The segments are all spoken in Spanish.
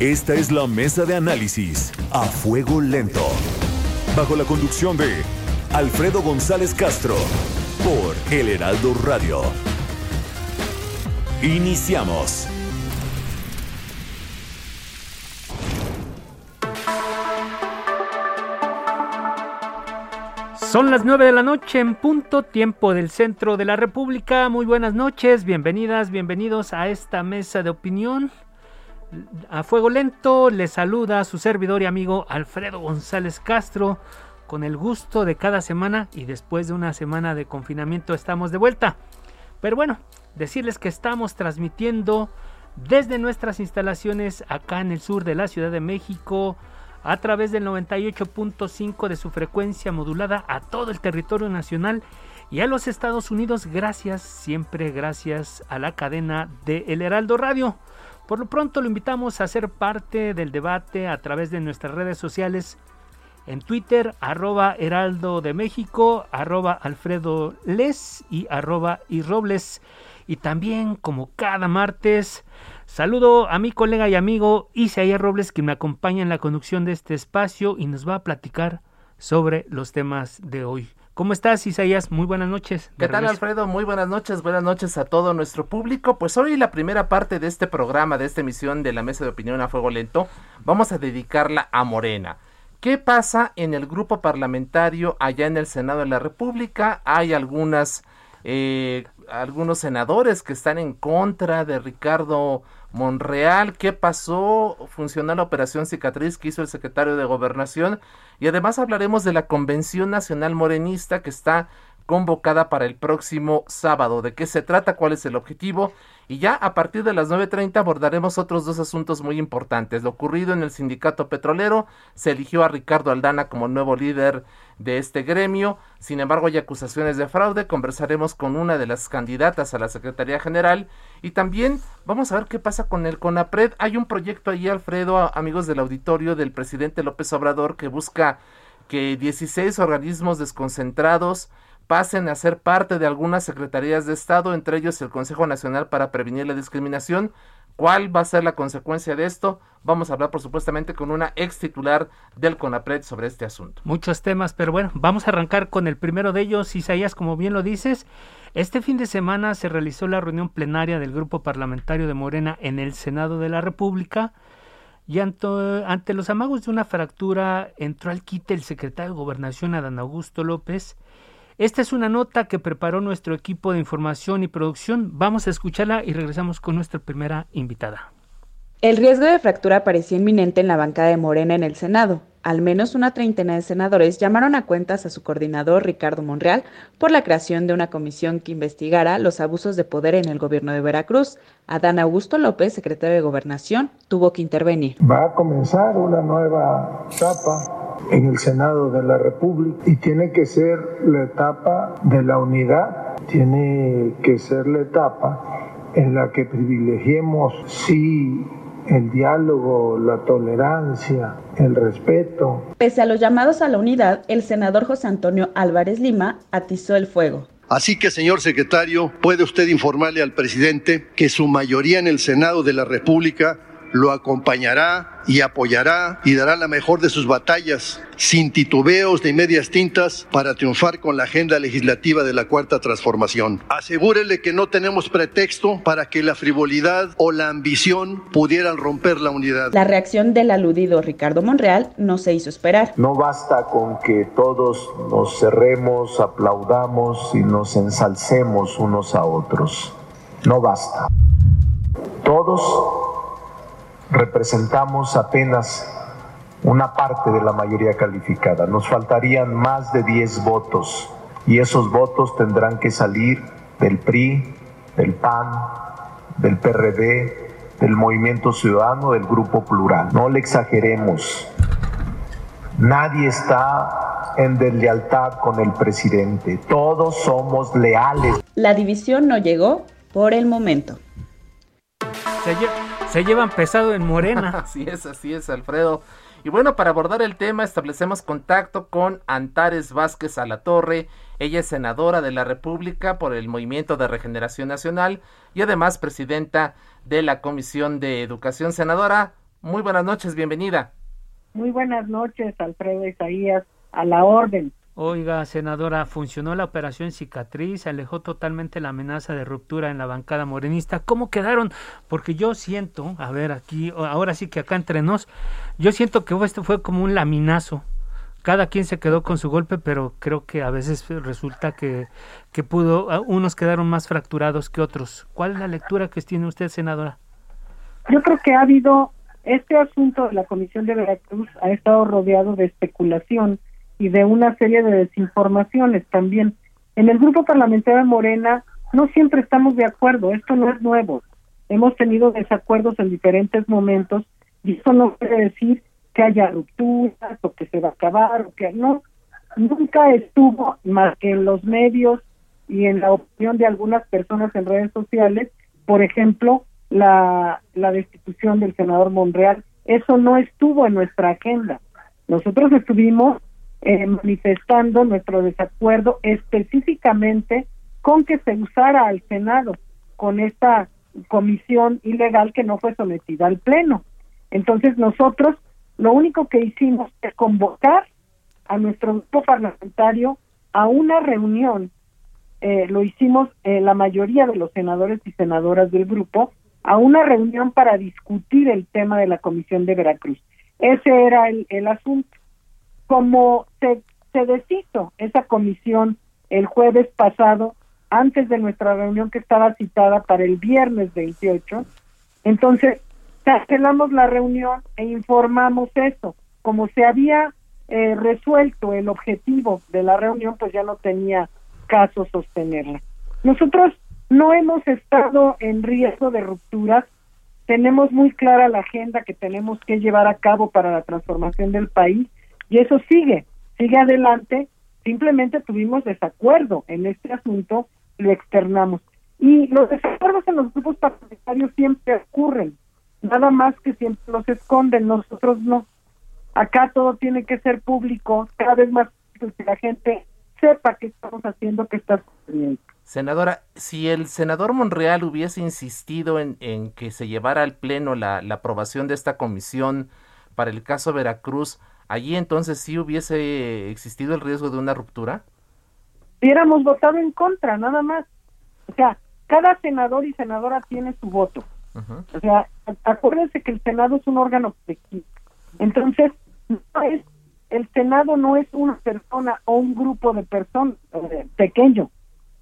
Esta es la mesa de análisis a fuego lento. Bajo la conducción de Alfredo González Castro por El Heraldo Radio. Iniciamos. Son las 9 de la noche en punto, tiempo del centro de la República. Muy buenas noches, bienvenidas, bienvenidos a esta mesa de opinión. A fuego lento les saluda su servidor y amigo Alfredo González Castro con el gusto de cada semana y después de una semana de confinamiento estamos de vuelta. Pero bueno, decirles que estamos transmitiendo desde nuestras instalaciones acá en el sur de la Ciudad de México a través del 98.5 de su frecuencia modulada a todo el territorio nacional y a los Estados Unidos gracias, siempre gracias a la cadena de El Heraldo Radio. Por lo pronto lo invitamos a ser parte del debate a través de nuestras redes sociales en Twitter, arroba Heraldo de México, arroba Alfredo Les y arroba y Robles. Y también, como cada martes, saludo a mi colega y amigo Isaías Robles, que me acompaña en la conducción de este espacio y nos va a platicar sobre los temas de hoy. ¿Cómo estás, Isaías? Muy buenas noches. ¿Qué tal, Alfredo? Muy buenas noches. Buenas noches a todo nuestro público. Pues hoy la primera parte de este programa, de esta emisión de la Mesa de Opinión a Fuego Lento, vamos a dedicarla a Morena. ¿Qué pasa en el grupo parlamentario allá en el Senado de la República? Hay algunas, eh, algunos senadores que están en contra de Ricardo Monreal. ¿Qué pasó? Funcionó la operación cicatriz que hizo el secretario de Gobernación. Y además hablaremos de la Convención Nacional Morenista que está convocada para el próximo sábado. ¿De qué se trata? ¿Cuál es el objetivo? Y ya a partir de las 9.30 abordaremos otros dos asuntos muy importantes. Lo ocurrido en el sindicato petrolero, se eligió a Ricardo Aldana como nuevo líder de este gremio. Sin embargo, hay acusaciones de fraude. Conversaremos con una de las candidatas a la Secretaría General. Y también vamos a ver qué pasa con el CONAPRED. Hay un proyecto ahí, Alfredo, amigos del auditorio del presidente López Obrador, que busca que 16 organismos desconcentrados pasen a ser parte de algunas secretarías de Estado, entre ellos el Consejo Nacional para Prevenir la Discriminación. ¿Cuál va a ser la consecuencia de esto? Vamos a hablar, por supuestamente, con una ex titular del CONAPRED sobre este asunto. Muchos temas, pero bueno, vamos a arrancar con el primero de ellos, Isaías, como bien lo dices. Este fin de semana se realizó la reunión plenaria del Grupo Parlamentario de Morena en el Senado de la República. Y ante, los amagos de una fractura entró al quite el secretario de Gobernación, Adán Augusto López, esta es una nota que preparó nuestro equipo de información y producción. Vamos a escucharla y regresamos con nuestra primera invitada. El riesgo de fractura parecía inminente en la bancada de Morena en el Senado. Al menos una treintena de senadores llamaron a cuentas a su coordinador Ricardo Monreal por la creación de una comisión que investigara los abusos de poder en el gobierno de Veracruz. Adán Augusto López, secretario de Gobernación, tuvo que intervenir. Va a comenzar una nueva etapa en el Senado de la República y tiene que ser la etapa de la unidad, tiene que ser la etapa en la que privilegiemos sí el diálogo, la tolerancia, el respeto. Pese a los llamados a la unidad, el senador José Antonio Álvarez Lima atizó el fuego. Así que, señor secretario, puede usted informarle al presidente que su mayoría en el Senado de la República lo acompañará y apoyará y dará la mejor de sus batallas, sin titubeos ni medias tintas, para triunfar con la agenda legislativa de la Cuarta Transformación. Asegúrele que no tenemos pretexto para que la frivolidad o la ambición pudieran romper la unidad. La reacción del aludido Ricardo Monreal no se hizo esperar. No basta con que todos nos cerremos, aplaudamos y nos ensalcemos unos a otros. No basta. Todos representamos apenas una parte de la mayoría calificada. Nos faltarían más de 10 votos y esos votos tendrán que salir del PRI, del PAN, del PRD, del Movimiento Ciudadano, del Grupo Plural. No le exageremos. Nadie está en deslealtad con el presidente. Todos somos leales. La división no llegó por el momento. Se llevan pesado en Morena. así es, así es, Alfredo. Y bueno, para abordar el tema establecemos contacto con Antares Vázquez Alatorre. Ella es senadora de la República por el Movimiento de Regeneración Nacional y además presidenta de la Comisión de Educación. Senadora, muy buenas noches, bienvenida. Muy buenas noches, Alfredo Isaías, a la orden. Oiga, senadora, funcionó la operación cicatriz, alejó totalmente la amenaza de ruptura en la bancada morenista. ¿Cómo quedaron? Porque yo siento, a ver, aquí, ahora sí que acá entre nos, yo siento que esto fue como un laminazo. Cada quien se quedó con su golpe, pero creo que a veces resulta que, que pudo, unos quedaron más fracturados que otros. ¿Cuál es la lectura que tiene usted, senadora? Yo creo que ha habido, este asunto de la Comisión de Veracruz ha estado rodeado de especulación y de una serie de desinformaciones también. En el grupo parlamentario de Morena no siempre estamos de acuerdo, esto no es nuevo. Hemos tenido desacuerdos en diferentes momentos y eso no quiere decir que haya rupturas o que se va a acabar o que no. Nunca estuvo más que en los medios y en la opinión de algunas personas en redes sociales, por ejemplo, la, la destitución del senador Monreal. Eso no estuvo en nuestra agenda. Nosotros estuvimos eh, manifestando nuestro desacuerdo específicamente con que se usara al Senado con esta comisión ilegal que no fue sometida al Pleno. Entonces nosotros lo único que hicimos es convocar a nuestro grupo parlamentario a una reunión, eh, lo hicimos eh, la mayoría de los senadores y senadoras del grupo, a una reunión para discutir el tema de la Comisión de Veracruz. Ese era el asunto como se, se deshizo esa comisión el jueves pasado, antes de nuestra reunión que estaba citada para el viernes 28, entonces cancelamos la reunión e informamos eso. Como se había eh, resuelto el objetivo de la reunión, pues ya no tenía caso sostenerla. Nosotros no hemos estado en riesgo de rupturas, tenemos muy clara la agenda que tenemos que llevar a cabo para la transformación del país y eso sigue, sigue adelante. Simplemente tuvimos desacuerdo en este asunto, lo externamos. Y los desacuerdos en los grupos parlamentarios siempre ocurren, nada más que siempre los esconden, nosotros no. Acá todo tiene que ser público, cada vez más que la gente sepa qué estamos haciendo, qué está sucediendo. Senadora, si el senador Monreal hubiese insistido en, en que se llevara al Pleno la, la aprobación de esta comisión para el caso Veracruz, allí entonces sí hubiese existido el riesgo de una ruptura? Hubiéramos votado en contra, nada más. O sea, cada senador y senadora tiene su voto. O sea, acuérdense que el Senado es un órgano colectivo. Entonces, no es, el Senado no es una persona o un grupo de personas eh, pequeño.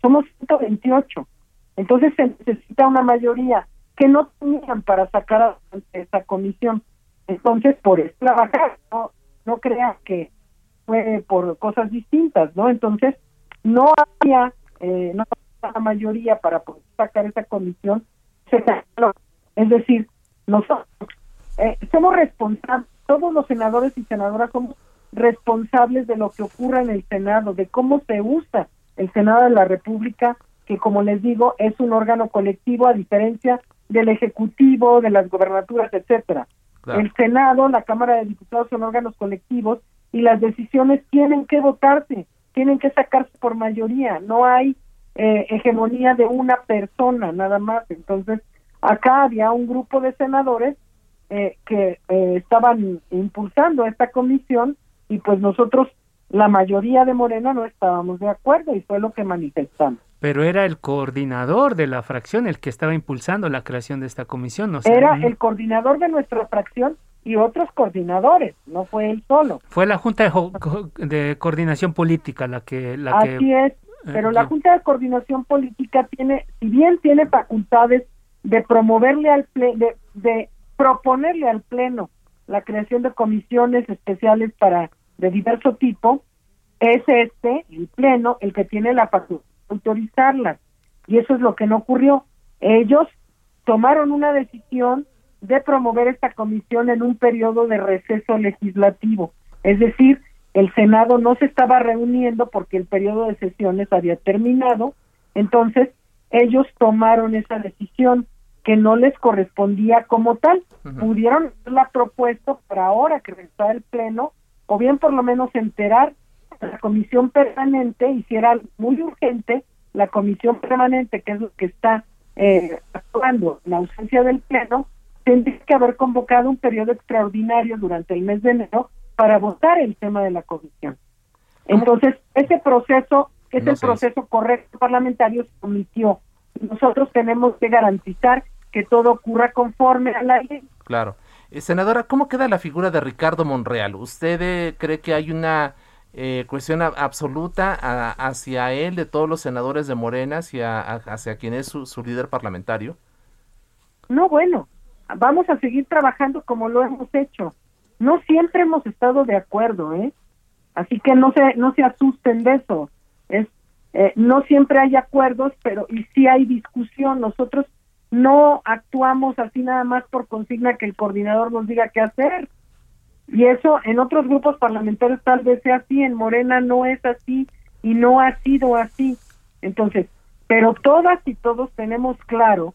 Somos 128. Entonces se necesita una mayoría que no tenían para sacar a esa comisión. Entonces, por eso trabajar, ¿no? No crea que fue por cosas distintas, ¿no? Entonces, no había, eh, no había la mayoría para poder sacar esa comisión, Es decir, nosotros eh, somos responsables, todos los senadores y senadoras somos responsables de lo que ocurra en el Senado, de cómo se usa el Senado de la República, que como les digo, es un órgano colectivo a diferencia del Ejecutivo, de las gobernaturas, etcétera. El Senado, la Cámara de Diputados son órganos colectivos y las decisiones tienen que votarse, tienen que sacarse por mayoría, no hay eh, hegemonía de una persona nada más. Entonces, acá había un grupo de senadores eh, que eh, estaban impulsando esta comisión y pues nosotros, la mayoría de Morena, no estábamos de acuerdo y fue lo que manifestamos pero era el coordinador de la fracción el que estaba impulsando la creación de esta comisión. ¿no? era el coordinador de nuestra fracción y otros coordinadores, no fue él solo. Fue la Junta de, Coordinación Política la que... La Así es, eh, pero la Junta de Coordinación Política tiene, si bien tiene facultades de promoverle al pleno, de, proponerle al Pleno la creación de comisiones especiales para de diverso tipo, es este, el Pleno, el que tiene la facultad autorizarlas. Y eso es lo que no ocurrió. ellos tomaron una decisión de promover esta comisión en un periodo de receso legislativo. Es decir, el Senado no se estaba reuniendo porque el periodo de sesiones había terminado, entonces ellos tomaron esa decisión que no les correspondía como tal. Pudieron la propuesto para ahora que está el Pleno, o bien por lo menos enterar la comisión permanente, hiciera muy urgente, la comisión permanente, que es lo que está eh, actuando en ausencia del Pleno, tendría que haber convocado un periodo extraordinario durante el mes de enero para votar el tema de la comisión. Entonces, ese proceso, ese proceso correcto parlamentario se omitió. Nosotros tenemos que garantizar que todo ocurra conforme a la ley. Claro. Eh, senadora, ¿cómo queda la figura de Ricardo Monreal? ¿Usted eh, cree que hay una eh, cuestión absoluta hacia él, de todos los senadores de Morena, hacia, hacia quien es su, su líder parlamentario? No, bueno, vamos a seguir trabajando como lo hemos hecho. No siempre hemos estado de acuerdo, ¿eh? Así que no se no se asusten de eso. Es eh, no siempre hay acuerdos, pero y sí hay discusión. Nosotros no actuamos así nada más por consigna que el coordinador nos diga qué hacer. Y eso en otros grupos parlamentarios tal vez sea así, en Morena no es así y no ha sido así. Entonces, pero todas y todos tenemos claro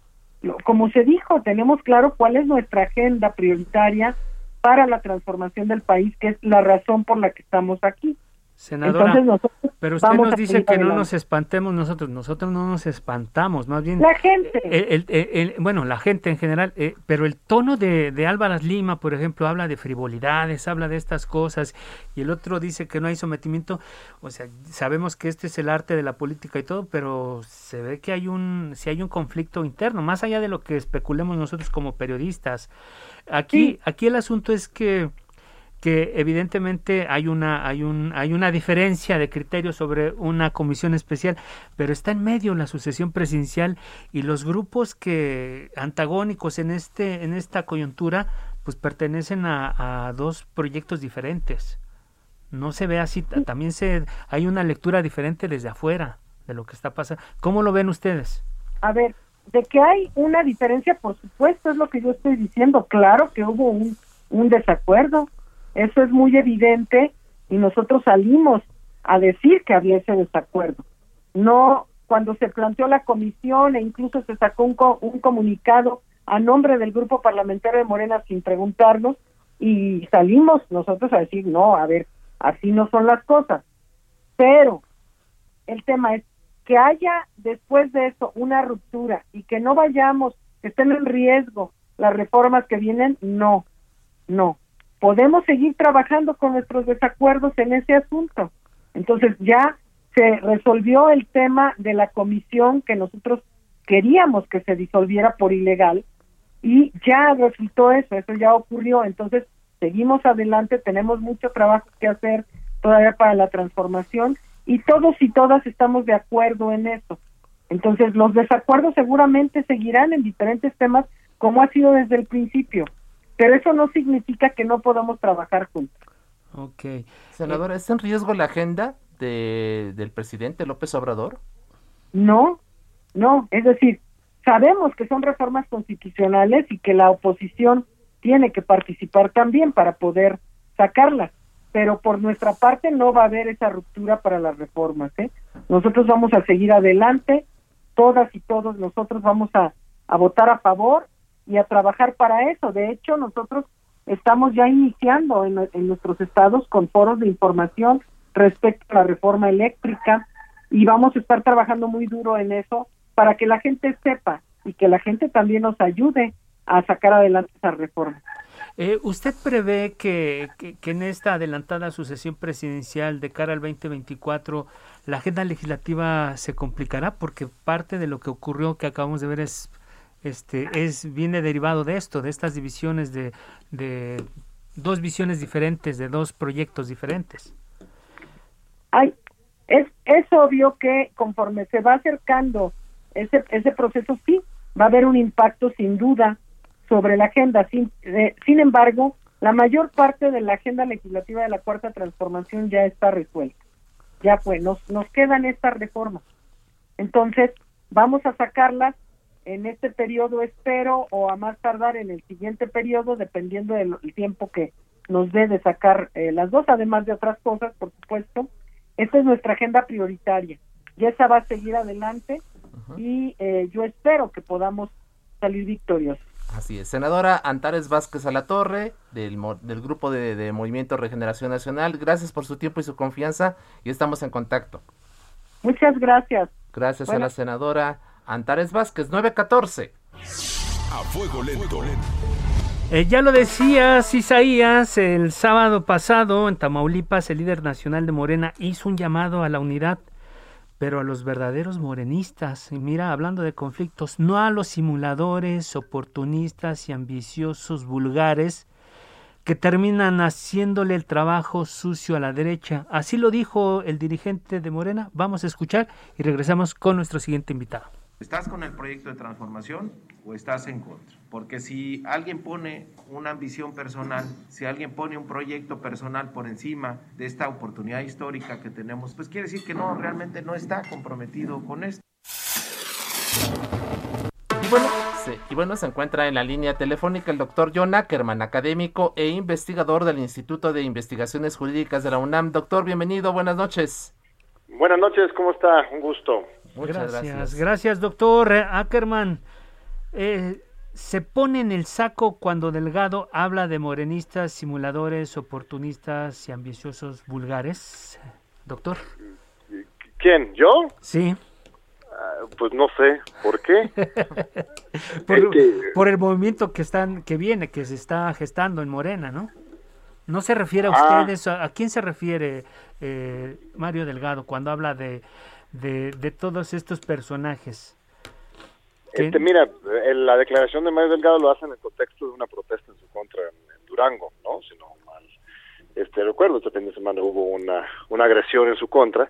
como se dijo, tenemos claro cuál es nuestra agenda prioritaria para la transformación del país, que es la razón por la que estamos aquí. Senadora, pero usted nos dice que no nos espantemos nosotros, nosotros no nos espantamos, más bien... La gente. bueno, la gente en general, eh, pero el tono de, de Álvaras Lima, por ejemplo, habla de frivolidades, habla de estas cosas, y el otro dice que no hay sometimiento, o sea, sabemos que este es el arte de la política y todo, pero se ve que hay un, si hay un conflicto interno, más allá de lo que especulemos nosotros como periodistas. Aquí, aquí el asunto es que que evidentemente hay una hay un hay una diferencia de criterio sobre una comisión especial, pero está en medio la sucesión presidencial y los grupos que antagónicos en este en esta coyuntura pues pertenecen a, dos proyectos diferentes. No se ve así, también se hay una lectura diferente desde afuera de lo que está pasando. ¿Cómo lo ven ustedes? A ver, de que hay una diferencia, por supuesto, es lo que yo estoy diciendo. Claro que hubo un, un desacuerdo eso es muy evidente y nosotros salimos a decir que había ese desacuerdo. No cuando se planteó la comisión e incluso se sacó un, un comunicado a nombre del grupo parlamentario de Morena sin preguntarnos y salimos nosotros a decir, no, a ver, así no son las cosas. Pero el tema es que haya después de eso una ruptura y que no vayamos, que estén en riesgo las reformas que vienen, no, no podemos seguir trabajando con nuestros desacuerdos en ese asunto. Entonces ya se resolvió el tema de la comisión que nosotros queríamos que se disolviera por ilegal y ya resultó eso, eso ya ocurrió. Entonces seguimos adelante, tenemos mucho trabajo que hacer todavía para la transformación y todos y todas estamos de acuerdo en eso. Entonces los desacuerdos seguramente seguirán en diferentes temas como ha sido desde el principio pero eso no significa que no podamos trabajar juntos. Ok. Senadora, ¿está en riesgo la agenda de, del presidente López Obrador? No, no, es decir, sabemos que son reformas constitucionales y que la oposición tiene que participar también para poder sacarlas, pero por nuestra parte no va a haber esa ruptura para las reformas. ¿eh? Nosotros vamos a seguir adelante, todas y todos nosotros vamos a, a votar a favor y a trabajar para eso. De hecho, nosotros estamos ya iniciando en, nuestros estados con foros de información respecto a la reforma eléctrica y vamos a estar trabajando muy duro en eso para que la gente sepa y que la gente también nos ayude a sacar adelante esa reforma. Eh, ¿Usted prevé que, que, en esta adelantada sucesión presidencial de cara al 2024 la agenda legislativa se complicará? Porque parte de lo que ocurrió que acabamos de ver es este, es, viene derivado de esto, de estas divisiones de, de dos visiones diferentes, de dos proyectos diferentes. Ay, es, es obvio que conforme se va acercando ese, ese proceso, sí, va a haber un impacto sin duda sobre la agenda. Sin, eh, sin embargo, la mayor parte de la agenda legislativa de la Cuarta Transformación ya está resuelta. Ya fue, nos, nos quedan estas reformas. Entonces, vamos a sacarlas en este periodo espero o a más tardar en el siguiente periodo, dependiendo del tiempo que nos dé de sacar eh, las dos, además de otras cosas, por supuesto. Esta es nuestra agenda prioritaria y esa va a seguir adelante y eh, yo espero que podamos salir victoriosos. Así es. Senadora Antares Vázquez Alatorre, del, del Grupo de, Movimiento Regeneración Nacional, gracias por su tiempo y su confianza y estamos en contacto. Muchas gracias. Gracias a la senadora Antares Vázquez, 914. A fuego lento. Eh, ya lo decías, Isaías, el sábado pasado en Tamaulipas el líder nacional de Morena hizo un llamado a la unidad pero a los verdaderos morenistas, y mira, hablando de conflictos, no a los simuladores, oportunistas y ambiciosos vulgares que terminan haciéndole el trabajo sucio a la derecha. Así lo dijo el dirigente de Morena. Vamos a escuchar y regresamos con nuestro siguiente invitado. ¿Estás con el proyecto de transformación o estás en contra? Porque si alguien pone una ambición personal, si alguien pone un proyecto personal por encima de esta oportunidad histórica que tenemos, pues quiere decir que no, realmente no está comprometido con esto. Y bueno, y bueno, se encuentra en la línea telefónica el doctor John Ackerman, académico e investigador del Instituto de Investigaciones Jurídicas de la UNAM. Doctor, bienvenido, buenas noches. Buenas noches, ¿cómo está? Un gusto. Muchas gracias. Gracias, doctor Ackerman. Eh, ¿Se pone en el saco cuando Delgado habla de morenistas, simuladores, oportunistas y ambiciosos vulgares, doctor? ¿Quién? ¿Yo? Sí. Ah, pues no sé, ¿por qué? por, el movimiento que están, que viene, que se está gestando en Morena, ¿no? No se refiere a ah. ustedes, ¿a, quién se refiere eh, Mario Delgado cuando habla de de, de todos estos personajes? Este, mira, la declaración de Mario Delgado lo hace en el contexto de una protesta en su contra en, Durango, ¿no? Si no mal este, recuerdo, este fin de semana hubo una, una agresión en su contra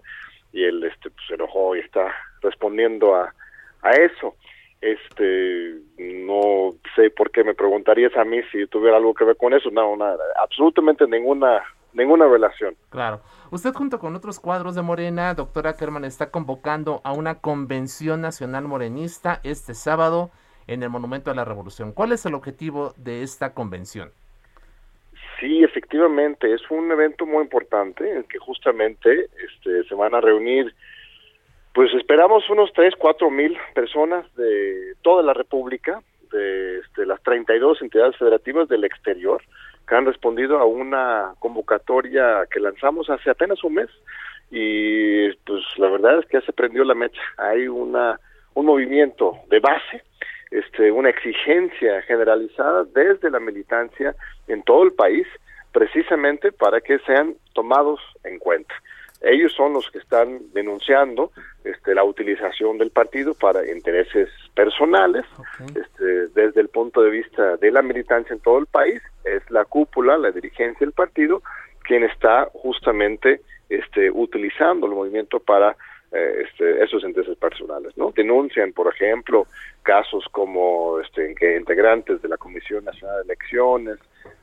y él este, pues, se enojó y está respondiendo a, a eso. Este, no sé por qué me preguntarías a mí si tuviera algo que ver con eso. No, nada, absolutamente ninguna ninguna relación. Claro. Usted junto con otros cuadros de Morena, doctora Kerman, está convocando a una convención nacional morenista este sábado en el Monumento a la Revolución. ¿Cuál es el objetivo de esta convención? Sí, efectivamente, es un evento muy importante en que justamente este, se van a reunir, pues esperamos unos 3, 4 mil personas de toda la República, de este, las 32 entidades federativas del exterior, que han respondido a una convocatoria que lanzamos hace apenas un mes y pues la verdad es que ya se prendió la mecha. Hay una un movimiento de base, este una exigencia generalizada desde la militancia en todo el país precisamente para que sean tomados en cuenta. Ellos son los que están denunciando este, la utilización del partido para intereses personales, este, desde el punto de vista de la militancia en todo el país, es la cúpula, la dirigencia del partido, quien está justamente este, utilizando el movimiento para eh, este, esos intereses personales, ¿no? Denuncian, por ejemplo, casos como este, en que integrantes de la Comisión Nacional de Elecciones,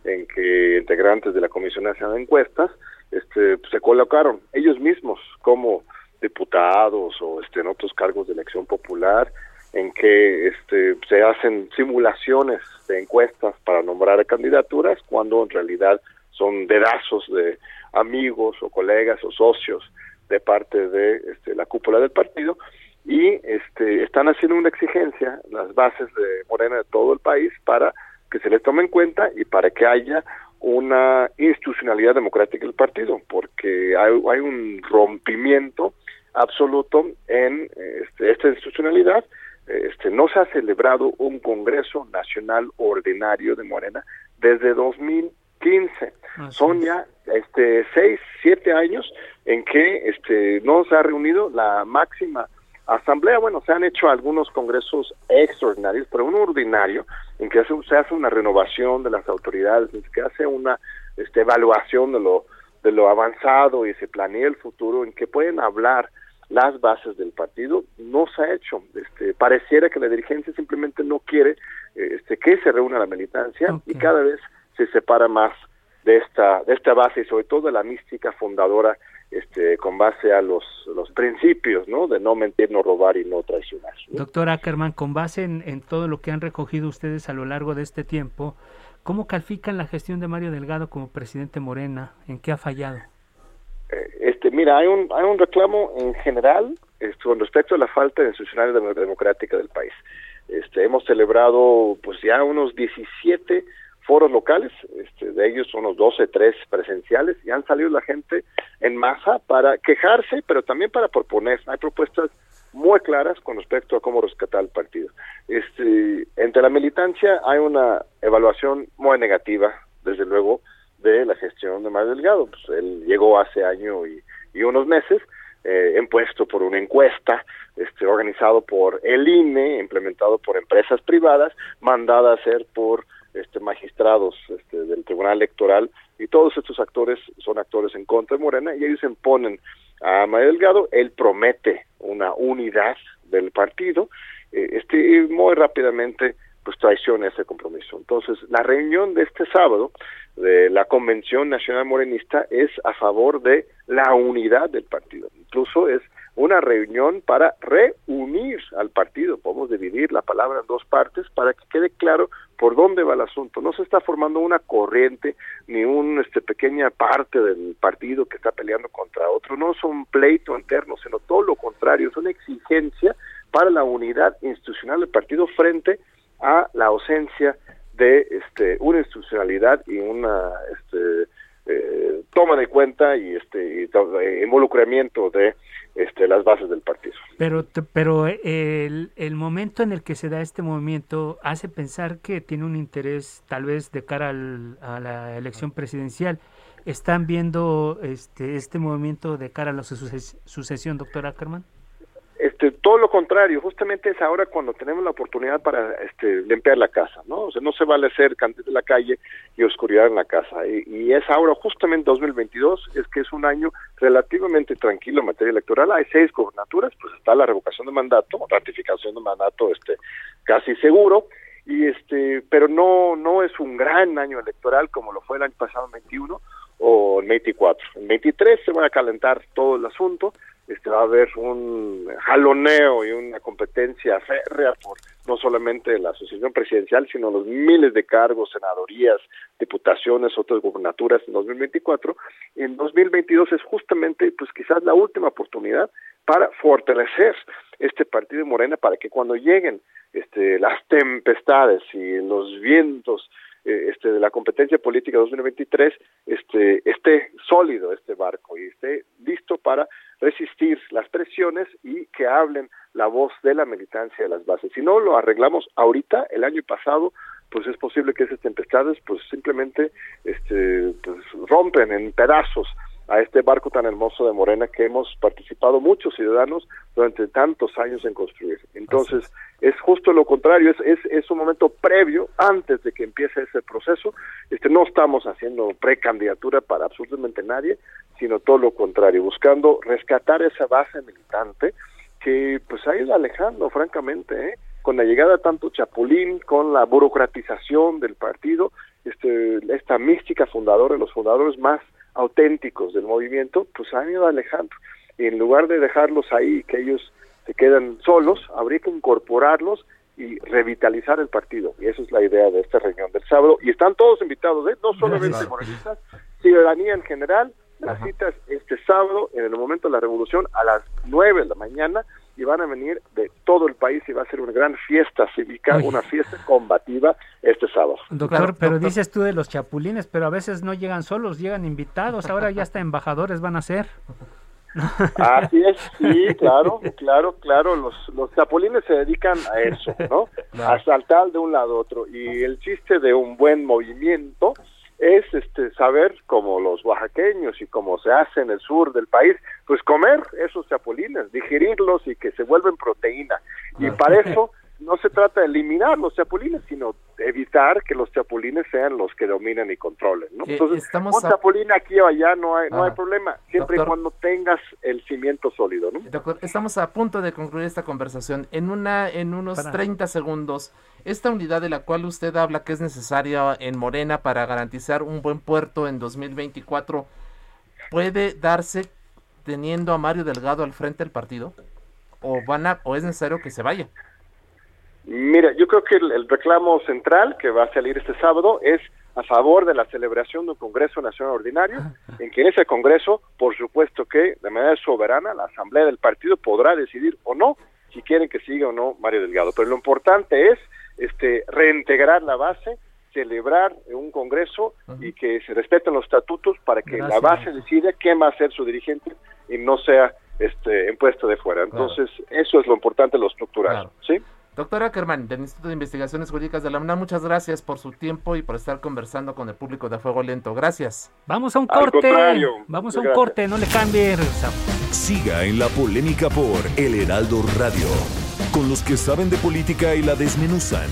en que integrantes de la Comisión Nacional de Encuestas, este, se colocaron ellos mismos como diputados o este, en otros cargos de elección popular, en que este, se hacen simulaciones de encuestas para nombrar candidaturas cuando en realidad son dedazos de amigos o colegas o socios de parte de este, la cúpula del partido y este, están haciendo una exigencia las bases de Morena de todo el país para que se les tome en cuenta y para que haya una institucionalidad democrática del partido, porque hay, hay un rompimiento absoluto en este, esta institucionalidad. Este, no se ha celebrado un Congreso Nacional Ordinario de Morena desde 2015. Son ya este, seis, siete años en que este, no se ha reunido la máxima asamblea. Bueno, se han hecho algunos congresos extraordinarios, pero un ordinario en que se hace una renovación de las autoridades, en que hace una este, evaluación de lo, de lo avanzado y se planea el futuro, en que pueden hablar las bases del partido, no se ha hecho. Este, pareciera que la dirigencia simplemente no quiere este, que se reúna la militancia y cada vez se separa más de esta, de esta base y sobre todo de la mística fundadora este, con base a los, los principios, ¿no? De no mentir, no robar y no traicionar. Doctor Ackerman, con base en, todo lo que han recogido ustedes a lo largo de este tiempo, ¿cómo califican la gestión de Mario Delgado como presidente Morena? ¿En qué ha fallado? Eh, este, mira, hay un, hay un reclamo en general este, con respecto a la falta de institucionalidad democrática del país. Este, hemos celebrado pues ya unos 17 foros locales, este, de ellos unos 12, 3 presenciales, y han salido la gente en masa para quejarse, pero también para proponer. Hay propuestas muy claras con respecto a cómo rescatar el partido. Este, entre la militancia hay una evaluación muy negativa, desde luego, de la gestión de Mario Delgado. Pues él llegó hace año y, unos meses, eh, impuesto por una encuesta, este, organizado por el INE, implementado por empresas privadas, mandada a hacer por este, magistrados este, del Tribunal Electoral y todos estos actores son actores en contra de Morena y ellos se imponen a María Delgado, él promete una unidad del partido, eh, este, y muy rápidamente pues traiciona ese compromiso. Entonces, la reunión de este sábado de la Convención Nacional Morenista es a favor de la unidad del partido. Incluso es una reunión para reunir al partido. Podemos dividir la palabra en dos partes para que quede claro por dónde va el asunto. No se está formando una corriente ni una este, pequeña parte del partido que está peleando contra otro. No es un pleito interno, sino todo lo contrario. Es una exigencia para la unidad institucional del partido frente a la ausencia de este, una institucionalidad y una este, eh, toma de cuenta y este eh, involucramiento de este, las bases del partido. Pero, pero el, el, momento en el que se da este movimiento hace pensar que tiene un interés tal vez de cara a la elección presidencial. ¿Están viendo este, este movimiento de cara a la sucesión, doctor Ackerman? Todo lo contrario, justamente es ahora cuando tenemos la oportunidad para este, limpiar la casa, ¿no? O sea, no se vale ser candil de la calle y oscuridad en la casa. Y, es ahora, justamente 2022, es que es un año relativamente tranquilo en materia electoral. Hay seis gobernaturas, pues está la revocación de mandato, ratificación de mandato, este, casi seguro. Y este, pero no, no es un gran año electoral como lo fue el año pasado en 21 o en 24. En 23 se va a calentar todo el asunto este, va a haber un jaloneo y una competencia férrea por no solamente la asociación presidencial, sino los miles de cargos, senadorías, diputaciones, otras gubernaturas en 2024. En 2022 es justamente, pues quizás la última oportunidad para fortalecer este partido de Morena para que cuando lleguen este, las tempestades y los vientos eh, este, de la competencia política 2023 este, esté sólido este barco y esté listo para resistir las presiones y que hablen la voz de la militancia de las bases. Si no lo arreglamos ahorita, el año pasado, pues es posible que esas tempestades pues simplemente este, pues, rompen en pedazos a este barco tan hermoso de Morena que hemos participado muchos ciudadanos durante tantos años en construir. Entonces, es justo lo contrario, es, es, es, un momento previo, antes de que empiece ese proceso. Este, no estamos haciendo precandidatura para absolutamente nadie, sino todo lo contrario, buscando rescatar esa base militante que pues ha ido alejando, francamente, ¿eh? con la llegada tanto chapulín, con la burocratización del partido, este, esta mística fundadora, los fundadores más auténticos del movimiento, pues han ido alejando. Y en lugar de dejarlos ahí, que ellos se quedan solos, habría que incorporarlos y revitalizar el partido. Y esa es la idea de esta reunión del sábado. Y están todos invitados, ¿eh? no solamente morenistas, ciudadanía en general. Las citas este sábado, en el momento de la revolución, a las 9 de la mañana, y van a venir de todo el país y va a ser una gran fiesta cívica, una fiesta combativa este sábado. Doctor, pero dices tú de los chapulines, pero a veces no llegan solos, llegan invitados, ahora ya hasta embajadores van a ser. Así es, sí, claro, claro, claro, los, los chapulines se dedican a eso, ¿no? A saltar de un lado a otro. Y el chiste de un buen movimiento es este saber como los oaxaqueños y como se hace en el sur del país, pues comer esos chapulines, digerirlos y que se vuelven proteína. Y para eso no se trata de eliminar los chapulines, sino evitar que los chapulines sean los que dominen y controlen, ¿no? Entonces, estamos un chapulín aquí o allá no hay, no hay problema, siempre y cuando tengas el cimiento sólido, ¿no? Doctor, estamos a punto de concluir esta conversación. En una, en unos 30 segundos, esta unidad de la cual usted habla que es necesaria en Morena para garantizar un buen puerto en 2024, ¿puede darse teniendo a Mario Delgado al frente del partido? ¿O, van a, o es necesario que se vaya? Mira, yo creo que el, reclamo central que va a salir este sábado es a favor de la celebración de un Congreso Nacional Ordinario, en que en ese Congreso, por supuesto que de manera soberana, la Asamblea del Partido podrá decidir o no si quieren que siga o no Mario Delgado. Pero lo importante es este reintegrar la base, celebrar un Congreso y que se respeten los estatutos para que la base decida quién va a ser su dirigente y no sea este impuesto de fuera. Entonces, eso es lo importante, lo estructural. ¿sí? Doctora Ackerman, del Instituto de Investigaciones Jurídicas de la UNAM, muchas gracias por su tiempo y por estar conversando con el público de Fuego Lento. Gracias. Vamos a un corte. Vamos a un corte, no le cambie. Siga en la polémica por El Heraldo Radio, con los que saben de política y la desmenuzan.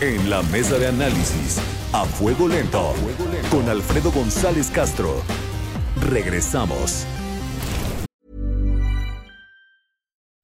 En la mesa de análisis, a Fuego Lento, con Alfredo González Castro. Regresamos.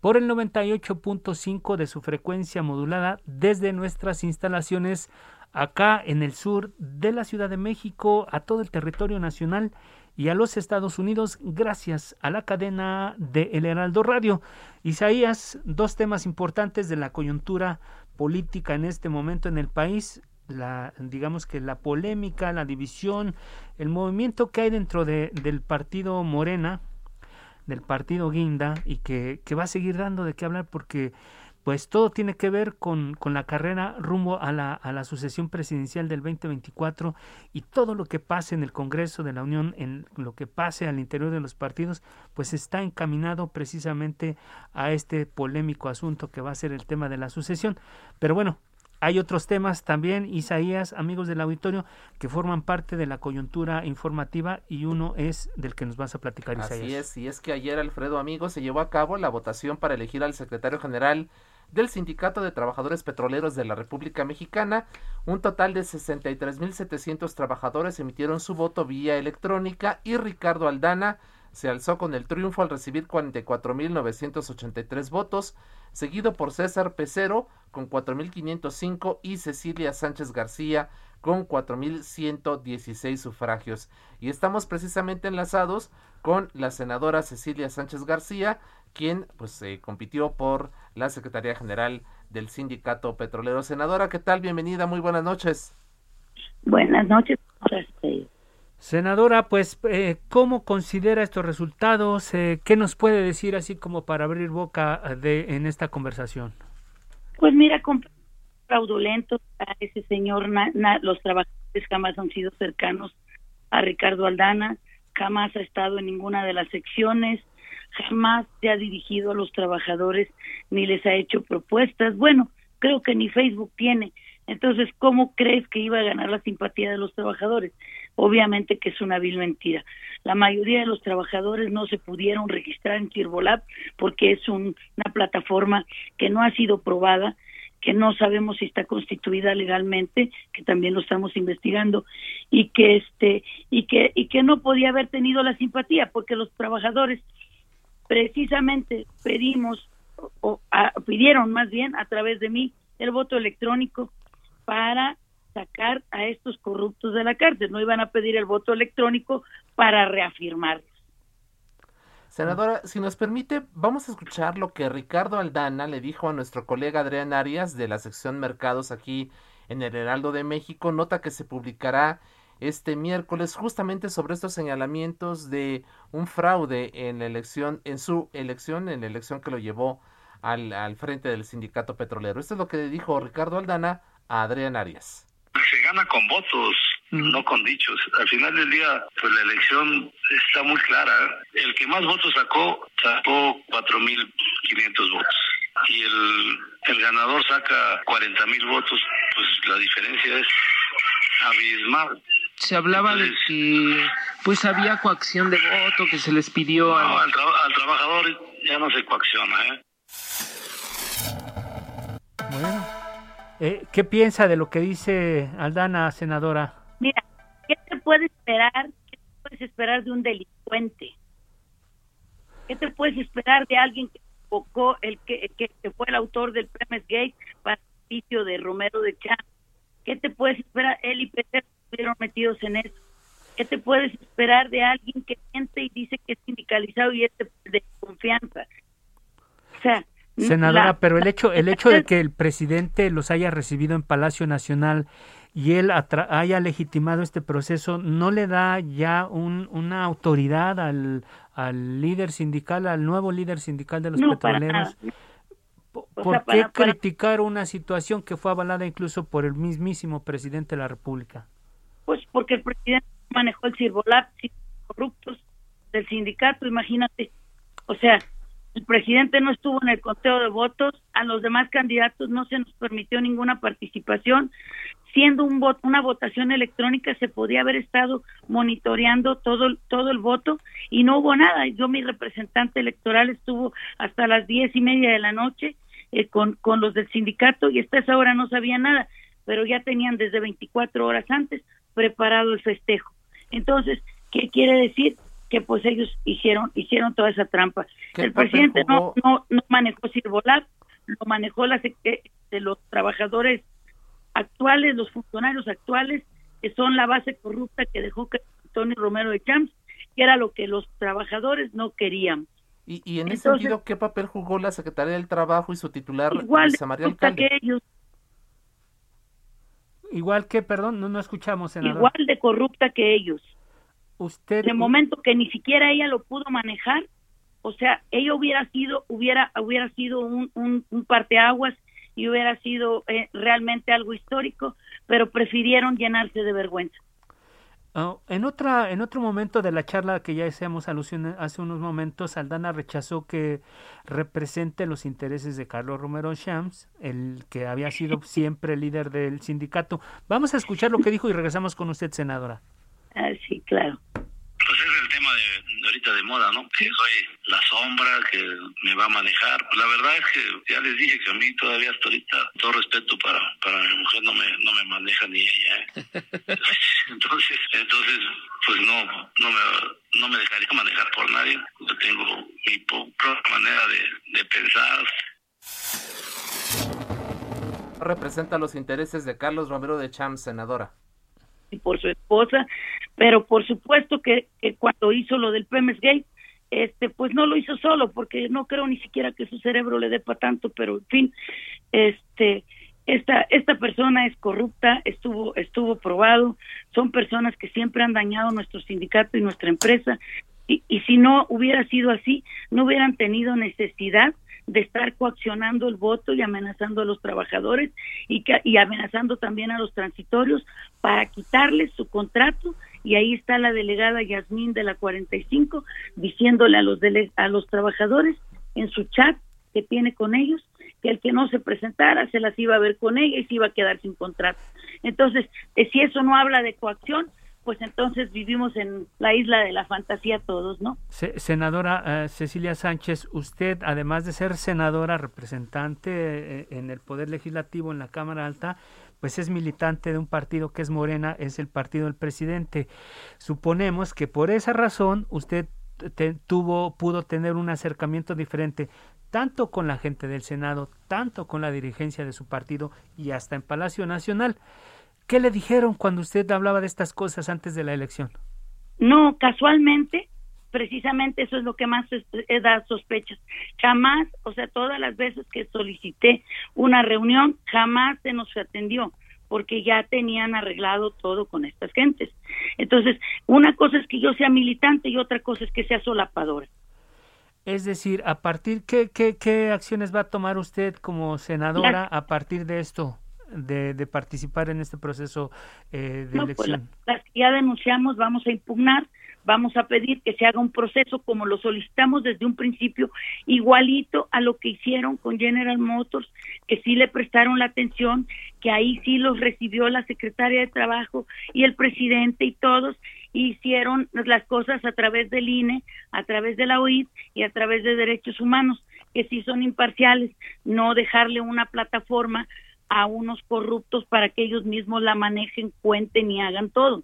por el 98.5 de su frecuencia modulada desde nuestras instalaciones acá en el sur de la Ciudad de México, a todo el territorio nacional y a los Estados Unidos gracias a la cadena de El Heraldo Radio. Isaías, dos temas importantes de la coyuntura política en este momento en el país, la digamos que la polémica, la división, el movimiento que hay dentro de, del partido Morena, del partido Guinda y que, que va a seguir dando de qué hablar porque pues todo tiene que ver con, con la carrera rumbo a la, a la, sucesión presidencial del 2024 y todo lo que pase en el Congreso de la Unión, en lo que pase al interior de los partidos, pues está encaminado precisamente a este polémico asunto que va a ser el tema de la sucesión. Pero bueno, hay otros temas también, Isaías, amigos del auditorio, que forman parte de la coyuntura informativa y uno es del que nos vas a platicar, Isaías. Así es, y es que ayer, Alfredo, amigo, se llevó a cabo la votación para elegir al secretario general del Sindicato de Trabajadores Petroleros de la República Mexicana. Un total de 63.700 trabajadores emitieron su voto vía electrónica y Ricardo Aldana se alzó con el triunfo al recibir 44.983 votos, seguido por César Pecero con 4.505 y Cecilia Sánchez García con 4.116 sufragios. Y estamos precisamente enlazados con la senadora Cecilia Sánchez García, quien pues eh, compitió por la Secretaría General del Sindicato Petrolero. Senadora, ¿qué tal? Bienvenida, muy buenas noches. Buenas noches. Senadora, pues, eh, ¿cómo considera estos resultados? Eh, ¿Qué nos puede decir así como para abrir boca de, en esta conversación? Pues mira, fraudulento a ese señor, los trabajadores jamás han sido cercanos a Ricardo Aldana, jamás ha estado en ninguna de las secciones, jamás se ha dirigido a los trabajadores ni les ha hecho propuestas. Bueno, creo que ni Facebook tiene. Entonces, ¿cómo crees que iba a ganar la simpatía de los trabajadores? Obviamente que es una vil mentira. La mayoría de los trabajadores no se pudieron registrar en Cirbolab porque es una plataforma que no ha sido probada, que no sabemos si está constituida legalmente, que también lo estamos investigando y que este y que y que no podía haber tenido la simpatía porque los trabajadores precisamente pedimos o pidieron más bien a través de mí el voto electrónico para sacar a estos corruptos de la cárcel, no iban a pedir el voto electrónico para reafirmarlos. Senadora, si nos permite, vamos a escuchar lo que Ricardo Aldana le dijo a nuestro colega Adrián Arias de la sección Mercados aquí en el Heraldo de México, nota que se publicará este miércoles justamente sobre estos señalamientos de un fraude en la elección, en su elección, en la elección que lo llevó al, al frente del sindicato petrolero. Esto es lo que dijo Ricardo Aldana a Adrián Arias. Se gana con votos, no con dichos. Al final del día, pues la elección está muy clara. El que más votos sacó, sacó 4.500 votos. Y el, el ganador saca 40.000 votos, pues la diferencia es abismal. Se hablaba de que pues había coacción de voto que se les pidió no, al, al trabajador ya no se coacciona, ¿eh? Bueno, eh, ¿qué piensa de lo que dice Aldana, senadora? Mira, ¿qué te puede esperar? ¿Qué te puedes esperar de un delincuente? ¿Qué te puedes esperar de alguien que invocó el que, que, fue el autor del Premes Gate para el sitio de Romero de Chan? ¿Qué te puedes esperar? Él y Peter estuvieron metidos en eso. ¿Qué te puedes esperar de alguien que siente y dice que es sindicalizado y es de, confianza? O sea, Senadora, pero el hecho, el hecho de que el presidente los haya recibido en Palacio Nacional y él haya legitimado este proceso, ¿no le da ya un, una autoridad al, al líder sindical, al nuevo líder sindical de los petroleros? ¿Por qué criticar una situación que fue avalada incluso por el mismísimo presidente de la República? Pues porque el presidente manejó el Cirbolab, corruptos del sindicato, imagínate. O sea, el presidente no estuvo en el conteo de votos, a los demás candidatos no se nos permitió ninguna participación. Siendo un voto, una votación electrónica, se podía haber estado monitoreando todo, todo el voto y no hubo nada. Yo, mi representante electoral, estuvo hasta las diez y media de la noche eh, con, con los del sindicato y hasta esa hora no sabía nada, pero ya tenían desde 24 horas antes preparado el festejo. Entonces, ¿qué quiere decir? Que pues ellos hicieron hicieron toda esa trampa. El presidente no, no no manejó Sirvolar, lo manejó las de los trabajadores actuales, los funcionarios actuales que son la base corrupta que dejó Tony Romero de Champs, que era lo que los trabajadores no querían. Y, y en ese sentido, ¿qué papel jugó la Secretaría del Trabajo y su titular, igual María Que ellos. Igual que, perdón, no, no escuchamos, senador. Igual de corrupta que ellos. Usted... De momento que ni siquiera ella lo pudo manejar, o sea, ella hubiera sido, hubiera, hubiera sido un, un, un parteaguas y hubiera sido eh, realmente algo histórico, pero prefirieron llenarse de vergüenza. Oh, en otra en otro momento de la charla que ya hacíamos alusión hace unos momentos, Aldana rechazó que represente los intereses de Carlos Romero Shams, el que había sido siempre líder del sindicato. Vamos a escuchar lo que dijo y regresamos con usted, senadora. Ah, sí, claro. Pues es el tema de, ahorita de moda, ¿no? Que soy la sombra que me va a manejar. Pues la verdad es que ya les dije que a mí todavía hasta ahorita, todo respeto para, para mi mujer, no me, no me maneja ni ella. ¿eh? entonces, entonces, pues no, no me, no me dejaría manejar por nadie. Yo tengo mi propia manera de, de pensar. Representa los intereses de Carlos Romero de Cham, senadora y por su esposa, pero por supuesto que, cuando hizo lo del Pemes Gate, este, pues no lo hizo solo, porque no creo ni siquiera que su cerebro le dé para tanto, pero en fin, este, esta, esta persona es corrupta, estuvo, estuvo probado, son personas que siempre han dañado nuestro sindicato y nuestra empresa, y, y si no hubiera sido así, no hubieran tenido necesidad de estar coaccionando el voto y amenazando a los trabajadores y, que, y amenazando también a los transitorios para quitarles su contrato y ahí está la delegada Yasmín de la 45 diciéndole a los a los trabajadores en su chat que tiene con ellos que el que no se presentara se las iba a ver con ella y se iba a quedar sin contrato. Entonces, eh, si eso no habla de coacción, pues entonces vivimos en la isla de la fantasía todos, ¿no? senadora eh, Cecilia Sánchez, usted, además de ser senadora, representante eh, en el Poder Legislativo en la Cámara Alta, pues es militante de un partido que es Morena, es el partido del presidente. Suponemos que por esa razón usted tuvo, pudo tener un acercamiento diferente tanto con la gente del Senado, tanto con la dirigencia de su partido y hasta en Palacio Nacional. ¿Qué le dijeron cuando usted hablaba de estas cosas antes de la elección? No, casualmente, precisamente eso es lo que más da sospechas. Jamás, o sea, todas las veces que solicité una reunión, jamás se nos atendió. porque ya tenían arreglado todo con estas gentes. Entonces, una cosa es que yo sea militante y otra cosa es que sea solapadora. Es decir, a partir qué qué, qué acciones va a tomar usted como senadora a partir de esto, de, de participar en este proceso eh, de No, pues, elección. que ya denunciamos vamos a impugnar, vamos a pedir que se haga un proceso como lo solicitamos desde un principio, igualito a lo que hicieron con General Motors, que sí le prestaron la atención, que ahí sí los recibió la secretaria de Trabajo y el presidente y todos hicieron las cosas a través del INE, a través de la OIT y a través de derechos humanos, que sí son imparciales, no dejarle una plataforma a unos corruptos para que ellos mismos la manejen, cuenten y hagan todo.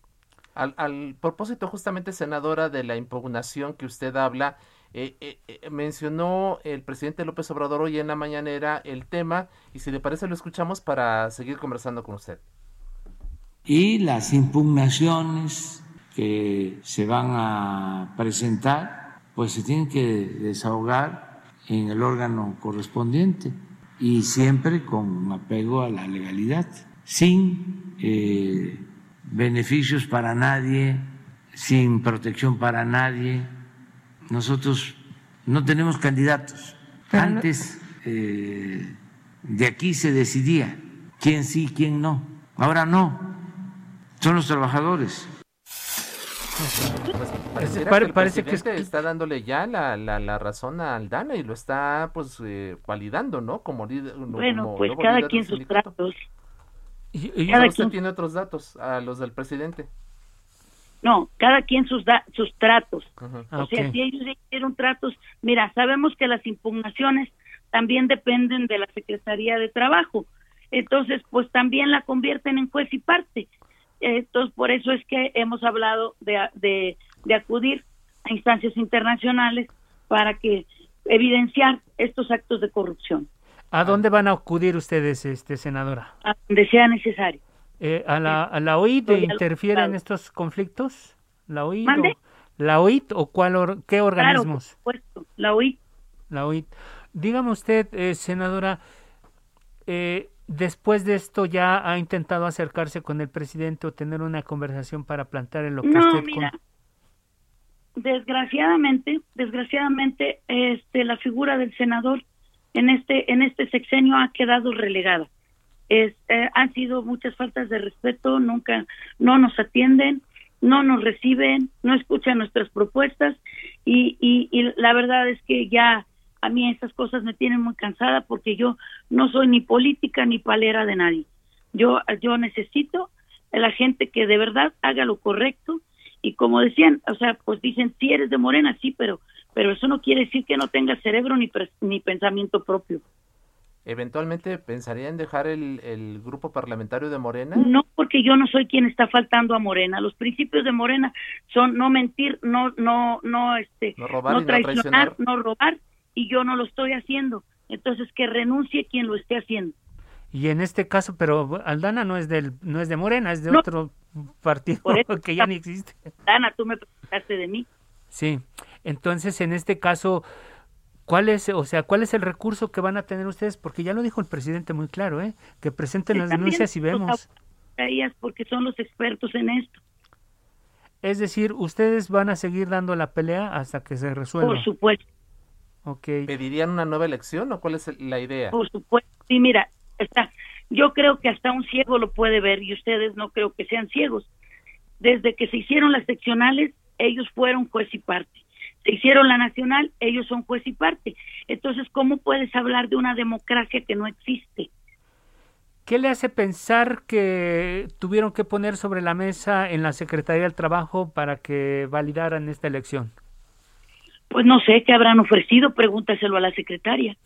Al, al propósito justamente, senadora, de la impugnación que usted habla, eh, eh, eh, mencionó el presidente López Obrador hoy en la mañanera el tema y si le parece lo escuchamos para seguir conversando con usted. y las impugnaciones que se van a presentar, pues se tienen que desahogar en el órgano correspondiente y siempre con apego a la legalidad, sin eh, beneficios para nadie, sin protección para nadie. Nosotros no tenemos candidatos. Antes eh, de aquí se decidía quién sí, quién no. Ahora no. Son los trabajadores. Pues pareciera pare- que el parece que es- está dándole ya la, la, la razón a Aldana y lo está pues eh, validando, ¿no? Como Bueno, como pues cada quien sus tratos. O cada sea, usted quien- tiene otros datos a los del presidente. No, cada quien sus da- sus tratos. Ah, o sea, ok. si ellos hicieron tratos, mira, sabemos que las impugnaciones también dependen de la Secretaría de Trabajo. Entonces, pues también la convierten en juez y parte. Entonces, por eso es que hemos hablado de, de, de acudir a instancias internacionales para que evidenciar estos actos de corrupción, ¿A dónde van a acudir ustedes, este senadora? a donde sea necesario. Eh, ¿A la, a la OIT Estoy interfiere en estos conflictos? ¿La OIT? ¿Mande? O, ¿La OIT o cuál or- qué Claro, por organismos? supuesto, la OIT. La OIT. Dígame usted, eh, senadora, eh, después de esto ya ha intentado acercarse con el presidente o tener una conversación para plantear en lo que No, usted... con- mira, desgraciadamente, desgraciadamente, este, la figura del senador en este en este sexenio ha quedado relegada. Es, eh, han sido muchas faltas de respeto, nunca no nos atienden, no nos reciben, no escuchan nuestras propuestas y, y, y la verdad es que ya a mí esas cosas me tienen muy cansada porque yo no soy ni política ni palera de nadie. Yo yo necesito a la gente que de verdad haga lo correcto y como decían, o sea, pues dicen, sí eres de Morena, sí, pero pero eso no quiere decir que no tengas cerebro ni ni pensamiento propio. ¿Eventualmente pensaría en dejar el, el grupo parlamentario de Morena? No porque yo no soy quien está faltando a Morena. Los principios de Morena son no mentir, no no no este No robar no traicionar, traicionar. no robar y yo no lo estoy haciendo. Entonces que renuncie quien lo esté haciendo. Y en este caso, pero Aldana no es del no es de Morena, es de No. otro partido eso que ya ni existe. Dana, tú me preguntaste de mí. Sí. Entonces, en este caso, ¿cuál es, o sea, cuál es el recurso que van a tener ustedes? Porque ya lo dijo el presidente muy claro, ¿eh? Que presenten las denuncias y vemos. porque son los expertos en esto. Es decir, ustedes van a seguir dando la pelea hasta que se resuelva. Por supuesto. Ok. ¿Pedirían una nueva elección o cuál es la idea? Por supuesto. Sí, mira, está. Yo creo que hasta un ciego lo puede ver y ustedes no creo que sean ciegos. Desde que se hicieron las seccionales, ellos fueron juez y parte. Se hicieron la nacional, ellos son juez y parte. Entonces, ¿cómo puedes hablar de una democracia que no existe? ¿Qué le hace pensar que tuvieron que poner sobre la mesa en la Secretaría del Trabajo para que validaran esta elección? Pues no sé qué habrán ofrecido, pregúntaselo a la secretaria.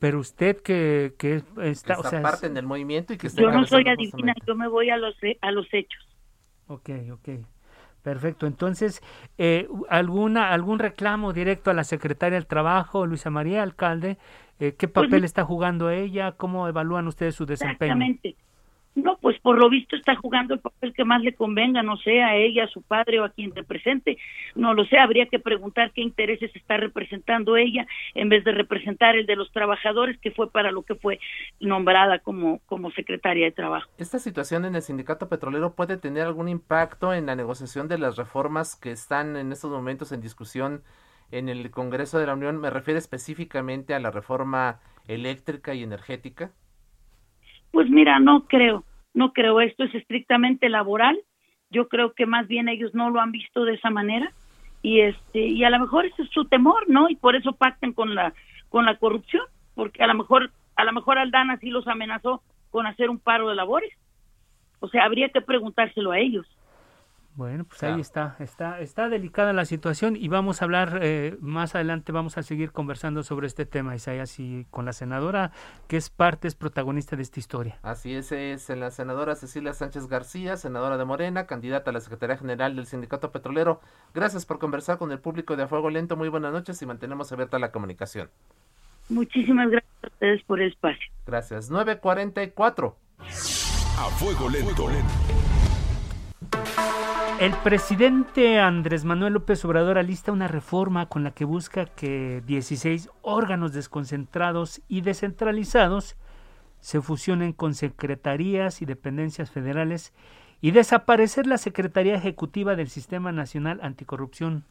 Pero usted que, que está, Está o sea, es- parte en el movimiento y que está Yo no soy adivina, yo me voy a los a los hechos. Ok, ok. Perfecto. Entonces, eh, alguna algún reclamo directo a la secretaria del Trabajo, Luisa María Alcalde, eh, ¿qué Pues papel está jugando ella? ¿Cómo evalúan ustedes su desempeño? Exactamente. No, pues por lo visto está jugando el papel que más le convenga, no sé, a ella, a su padre o a quien represente. No lo sé, habría que preguntar qué intereses está representando ella en vez de representar el de los trabajadores, que fue para lo que fue nombrada como, como secretaria de Trabajo. ¿Esta situación en el sindicato petrolero puede tener algún impacto en la negociación de las reformas que están en estos momentos en discusión en el Congreso de la Unión? Me refiero específicamente a la reforma eléctrica y energética. Pues mira, no creo, no creo, esto es estrictamente laboral, yo creo que más bien ellos no lo han visto de esa manera y este y a lo mejor ese es su temor, ¿no? Y por eso pactan con la con la corrupción, porque a lo mejor a lo mejor Aldana sí los amenazó con hacer un paro de labores. O sea, habría que preguntárselo a ellos. Bueno, pues ahí está, está, está delicada la situación y vamos a hablar eh, más adelante, vamos a seguir conversando sobre este tema, Isaías, y con la senadora que es parte, es protagonista de esta historia. Así es, es la senadora Cecilia Sánchez García, senadora de Morena, candidata a la Secretaría General del Sindicato Petrolero. Gracias por conversar con el público de A Fuego Lento, muy buenas noches y mantenemos abierta la comunicación. Muchísimas gracias a ustedes por el espacio. Gracias. 944. A Fuego Lento. El presidente Andrés Manuel López Obrador alista una reforma con la que busca que 16 órganos desconcentrados y descentralizados se fusionen con secretarías y dependencias federales y desaparecer la Secretaría Ejecutiva del Sistema Nacional Anticorrupción.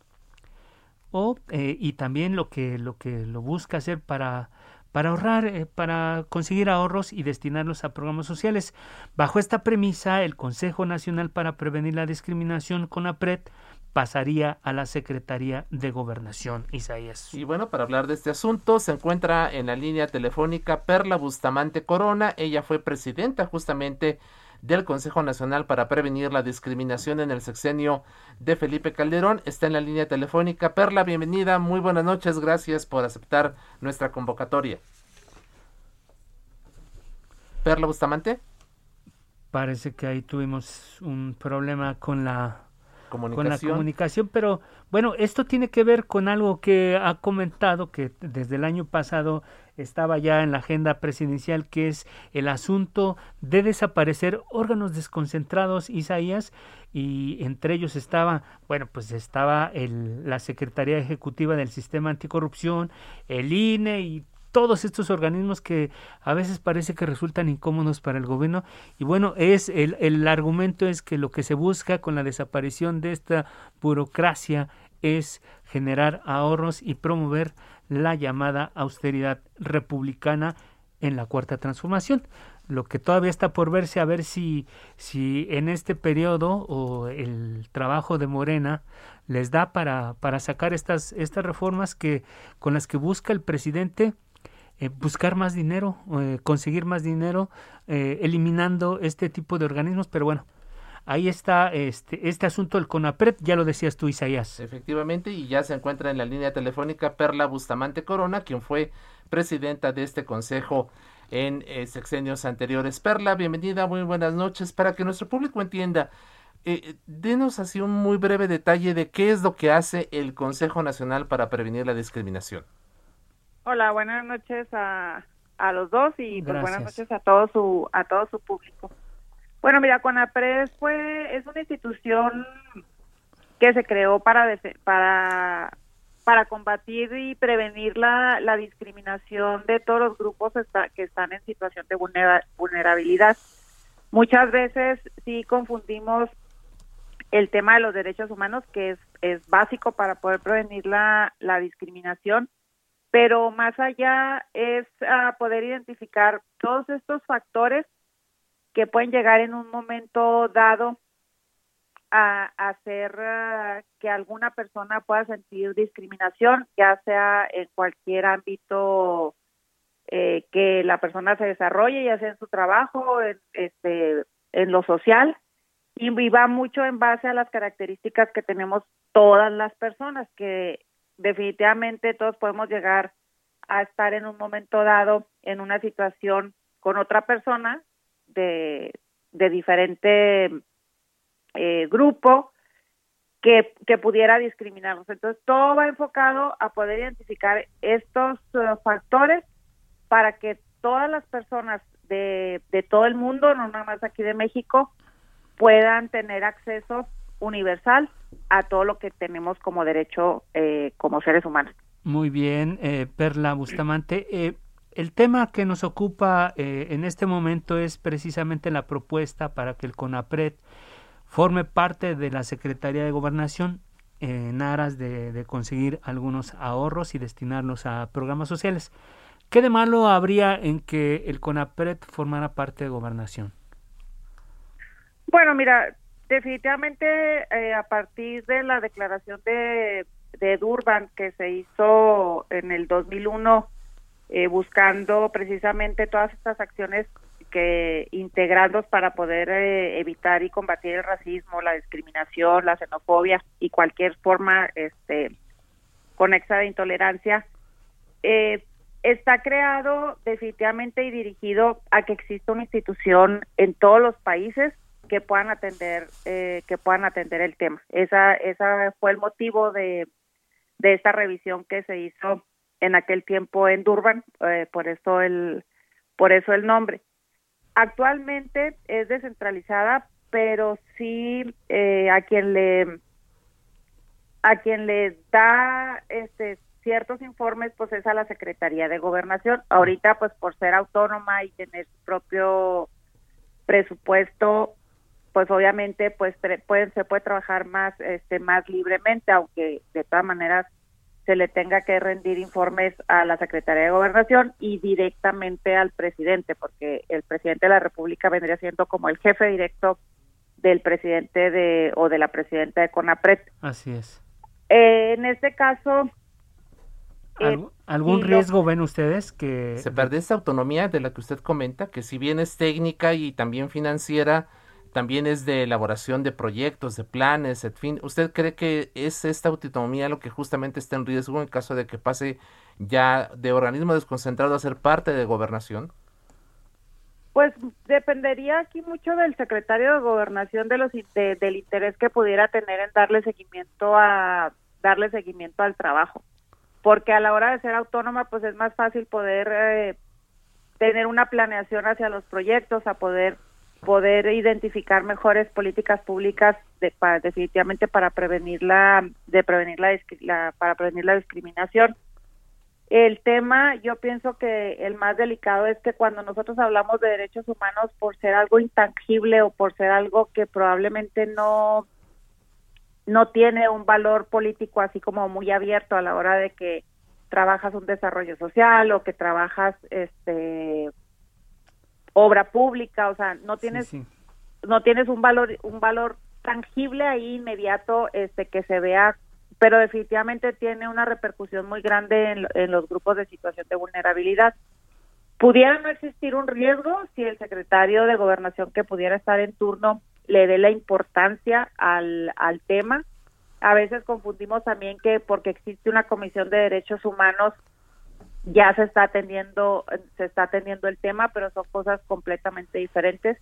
Eh, y también lo que, lo que lo busca hacer para para ahorrar, eh, para conseguir ahorros y destinarlos a programas sociales. Bajo esta premisa, el Consejo Nacional para Prevenir la Discriminación, CONAPRED, pasaría a la Secretaría de Gobernación, Isaías. Y bueno, para hablar de este asunto, se encuentra en la línea telefónica Perla Bustamante Corona. Ella fue presidenta justamente del Consejo Nacional para Prevenir la Discriminación en el sexenio de Felipe Calderón. Está en la línea telefónica. Perla, bienvenida. Muy buenas noches. Gracias por aceptar nuestra convocatoria. Perla Bustamante. Parece que ahí tuvimos un problema con la comunicación. con la comunicación, pero bueno, esto tiene que ver con algo que ha comentado que desde el año pasado estaba ya en la agenda presidencial, que es el asunto de desaparecer órganos desconcentrados, Isaías, y entre ellos estaba, bueno, pues estaba el, la Secretaría Ejecutiva del Sistema Anticorrupción, el INE y todos estos organismos que a veces parece que resultan incómodos para el gobierno y bueno es el, el argumento es que lo que se busca con la desaparición de esta burocracia es generar ahorros y promover la llamada austeridad republicana en la cuarta transformación. Lo que todavía está por verse a ver si, si en este periodo o el trabajo de Morena les da para, para sacar estas, estas reformas que, con las que busca el presidente eh, buscar más dinero, eh, conseguir más dinero, eh, eliminando este tipo de organismos, pero bueno, ahí está este, este asunto del CONAPRED, ya lo decías tú, Isaías. Efectivamente, y ya se encuentra en la línea telefónica Perla Bustamante Corona, quien fue presidenta de este consejo en sexenios anteriores. Perla, bienvenida, muy buenas noches. Para que nuestro público entienda, denos así un muy breve detalle de qué es lo que hace el Consejo Nacional para Prevenir la Discriminación. Hola, buenas noches a, a los dos y pues, buenas noches a todo su a todo su público. Bueno, mira, CONAPRED fue, es una institución que se creó para, para, para combatir y prevenir la, la discriminación de todos los grupos que están en situación de vulnerabilidad. Muchas veces sí confundimos el tema de los derechos humanos, que es, es básico para poder prevenir la, la discriminación, pero más allá es uh, poder identificar todos estos factores que pueden llegar en un momento dado a, hacer uh, que alguna persona pueda sentir discriminación, ya sea en cualquier ámbito eh, que la persona se desarrolle, ya sea en su trabajo, en, este, en lo social, y va mucho en base a las características que tenemos todas las personas, que definitivamente todos podemos llegar a estar en un momento dado en una situación con otra persona de, diferente eh, grupo que, pudiera discriminarnos. Entonces, todo va enfocado a poder identificar estos uh, factores para que todas las personas de, de todo el mundo, no nada más aquí de México, puedan tener acceso universal a todo lo que tenemos como derecho eh, como seres humanos. Muy bien, eh, Perla Bustamante. Eh, el tema que nos ocupa eh, en este momento es precisamente la propuesta para que el CONAPRED forme parte de la Secretaría de Gobernación en aras de, de conseguir algunos ahorros y destinarlos a programas sociales. ¿Qué de malo habría en que el CONAPRED formara parte de Gobernación? Bueno, mira, definitivamente eh, a partir de la declaración de, de Durban que se hizo en el 2001 eh, buscando precisamente todas estas acciones que integrarlos para poder eh, evitar y combatir el racismo, la discriminación, la xenofobia y cualquier forma este conexa de intolerancia eh, está creado definitivamente y dirigido a que exista una institución en todos los países que puedan atender eh, que puedan atender el tema. Esa esa fue el motivo de de esta revisión que se hizo en aquel tiempo en Durban eh, por eso el por eso el nombre. Actualmente es descentralizada pero sí eh, a quien le a quien le da este ciertos informes pues es a la Secretaría de Gobernación. Ahorita pues por ser autónoma y tener su propio presupuesto pues obviamente pues pueden se puede trabajar más este más libremente aunque de todas maneras se le tenga que rendir informes a la Secretaría de Gobernación y directamente al presidente porque el presidente de la República vendría siendo como el jefe directo del presidente de o de la presidenta de CONAPRED. Así es. Eh, en este caso ¿Algún, ¿algún riesgo ven ustedes que se pierde esa autonomía de la que usted comenta que si bien es técnica y también financiera también es de elaboración de proyectos, de planes, en fin. ¿Usted cree que es esta autonomía lo que justamente está en riesgo en caso de que pase ya de organismo desconcentrado a ser parte de gobernación? Pues dependería aquí mucho del secretario de gobernación de los de, del interés que pudiera tener en darle seguimiento a darle seguimiento al trabajo, porque a la hora de ser autónoma pues es más fácil poder eh, tener una planeación hacia los proyectos, a poder poder identificar mejores políticas públicas de, para, definitivamente para prevenir la de prevenir la, la, para prevenir la discriminación. El tema yo pienso que el más delicado es que cuando nosotros hablamos de derechos humanos por ser algo intangible o por ser algo que probablemente no no tiene un valor político así como muy abierto a la hora de que trabajas un desarrollo social o que trabajas este obra pública, o sea, no tienes sí, sí. no tienes un valor un valor tangible ahí inmediato este que se vea, pero definitivamente tiene una repercusión muy grande en, en los grupos de situación de vulnerabilidad. Pudiera no existir un riesgo si el secretario de gobernación que pudiera estar en turno le dé la importancia al, al tema. A veces confundimos también que porque existe una comisión de derechos humanos ya se está atendiendo se está atendiendo el tema pero son cosas completamente diferentes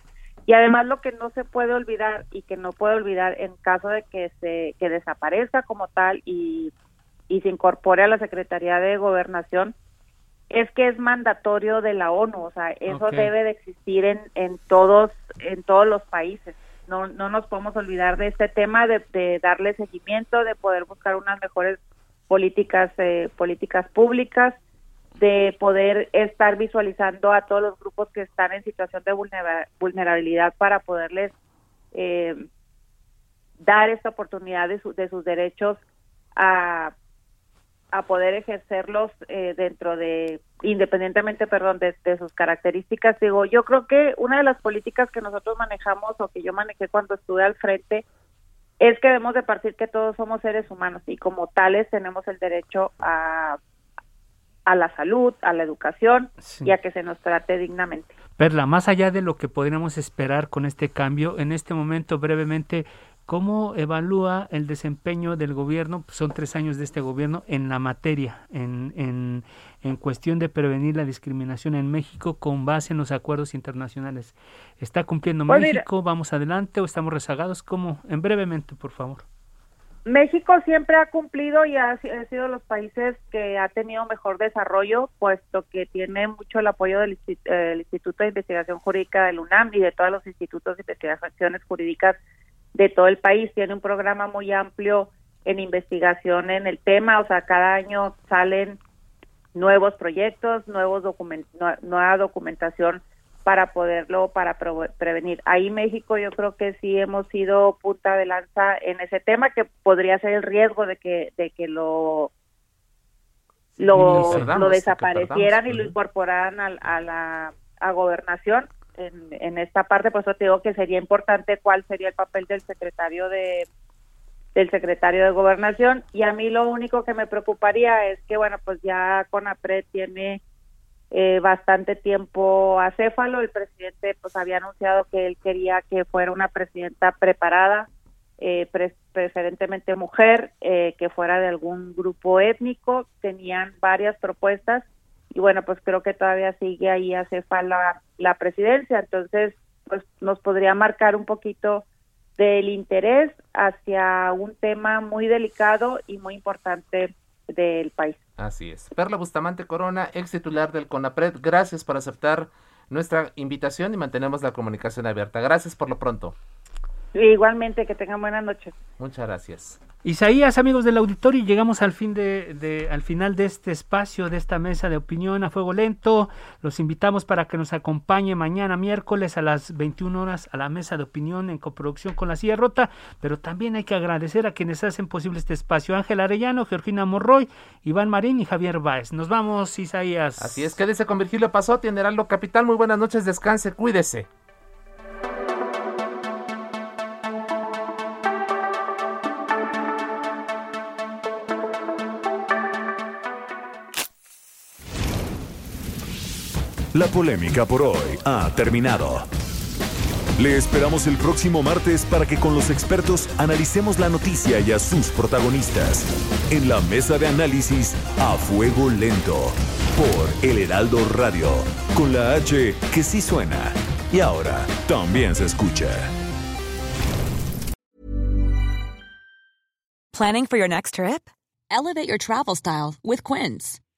y además lo que no se puede olvidar y que no puede olvidar en caso de que se que desaparezca como tal y y se incorpore a la Secretaría de Gobernación es que es mandatorio de la ONU, o sea, eso okay. debe de existir en, en todos en todos los países. No no nos podemos olvidar de este tema de, de darle seguimiento, de poder buscar unas mejores políticas eh, políticas públicas de poder estar visualizando a todos los grupos que están en situación de vulnerabilidad para poderles eh, dar esta oportunidad de, su, de sus derechos a, a poder ejercerlos eh, dentro de independientemente perdón de, de, sus características. Digo yo creo que una de las políticas que nosotros manejamos o que yo manejé cuando estuve al frente es que debemos de partir que todos somos seres humanos y como tales tenemos el derecho a a la salud, a la educación sí. y a que se nos trate dignamente. Perla, más allá de lo que podríamos esperar con este cambio, en este momento brevemente, ¿cómo evalúa el desempeño del gobierno? Son tres años de este gobierno en la materia, en, en, en cuestión de prevenir la discriminación en México con base en los acuerdos internacionales. ¿Está cumpliendo pues México? Mira, ¿Vamos adelante o estamos rezagados? ¿Cómo? En brevemente, por favor. México siempre ha cumplido y ha, sido los países que ha tenido mejor desarrollo, puesto que tiene mucho el apoyo del Instituto de Investigación Jurídica del UNAM y de todos los institutos de investigaciones jurídicas de todo el país. Tiene un programa muy amplio en investigación en el tema, o sea, cada año salen nuevos proyectos, nuevos document nueva documentación para poderlo, para prevenir. Ahí México yo creo que sí hemos sido punta de lanza en ese tema, que podría ser el riesgo de que, de que lo lo, lo desaparecieran y lo incorporaran a, la a gobernación en, en esta parte, por eso te digo que sería importante cuál sería el papel del secretario de del secretario de gobernación. Y a mí lo único que me preocuparía es que bueno pues ya CONAPRED tiene eh, bastante tiempo acéfalo. El presidente pues había anunciado que él quería que fuera una presidenta preparada eh, preferentemente mujer eh, que fuera de algún grupo étnico. Tenían varias propuestas y bueno pues creo que todavía sigue ahí acéfala la presidencia. Entonces pues nos podría marcar un poquito del interés hacia un tema muy delicado y muy importante del país. Así es. Perla Bustamante Corona, ex titular del CONAPRED, gracias por aceptar nuestra invitación y mantenemos la comunicación abierta. Gracias por lo pronto. Igualmente, que tengan buenas noches. Muchas gracias. Isaías, amigos del auditorio, llegamos al fin de, al final de este espacio, de esta mesa de opinión a fuego lento. Los invitamos para que nos acompañe mañana miércoles a las 21 horas a la mesa de opinión en coproducción con la silla rota. Pero también hay que agradecer a quienes hacen posible este espacio: Ángel Arellano, Georgina Morroy, Iván Marín y Javier Báez. Nos vamos, Isaías. Así es, quédese con Virgilio Pasotti en Heraldo Capital. Muy buenas noches, descanse, cuídese. La polémica por hoy ha terminado. Le esperamos el próximo martes para que con los expertos analicemos la noticia y a sus protagonistas. En la mesa de análisis a fuego lento. Por El Heraldo Radio. Con la H que sí suena. Y ahora también se escucha. ¿Planning for your next trip? Elevate your travel style with Quince.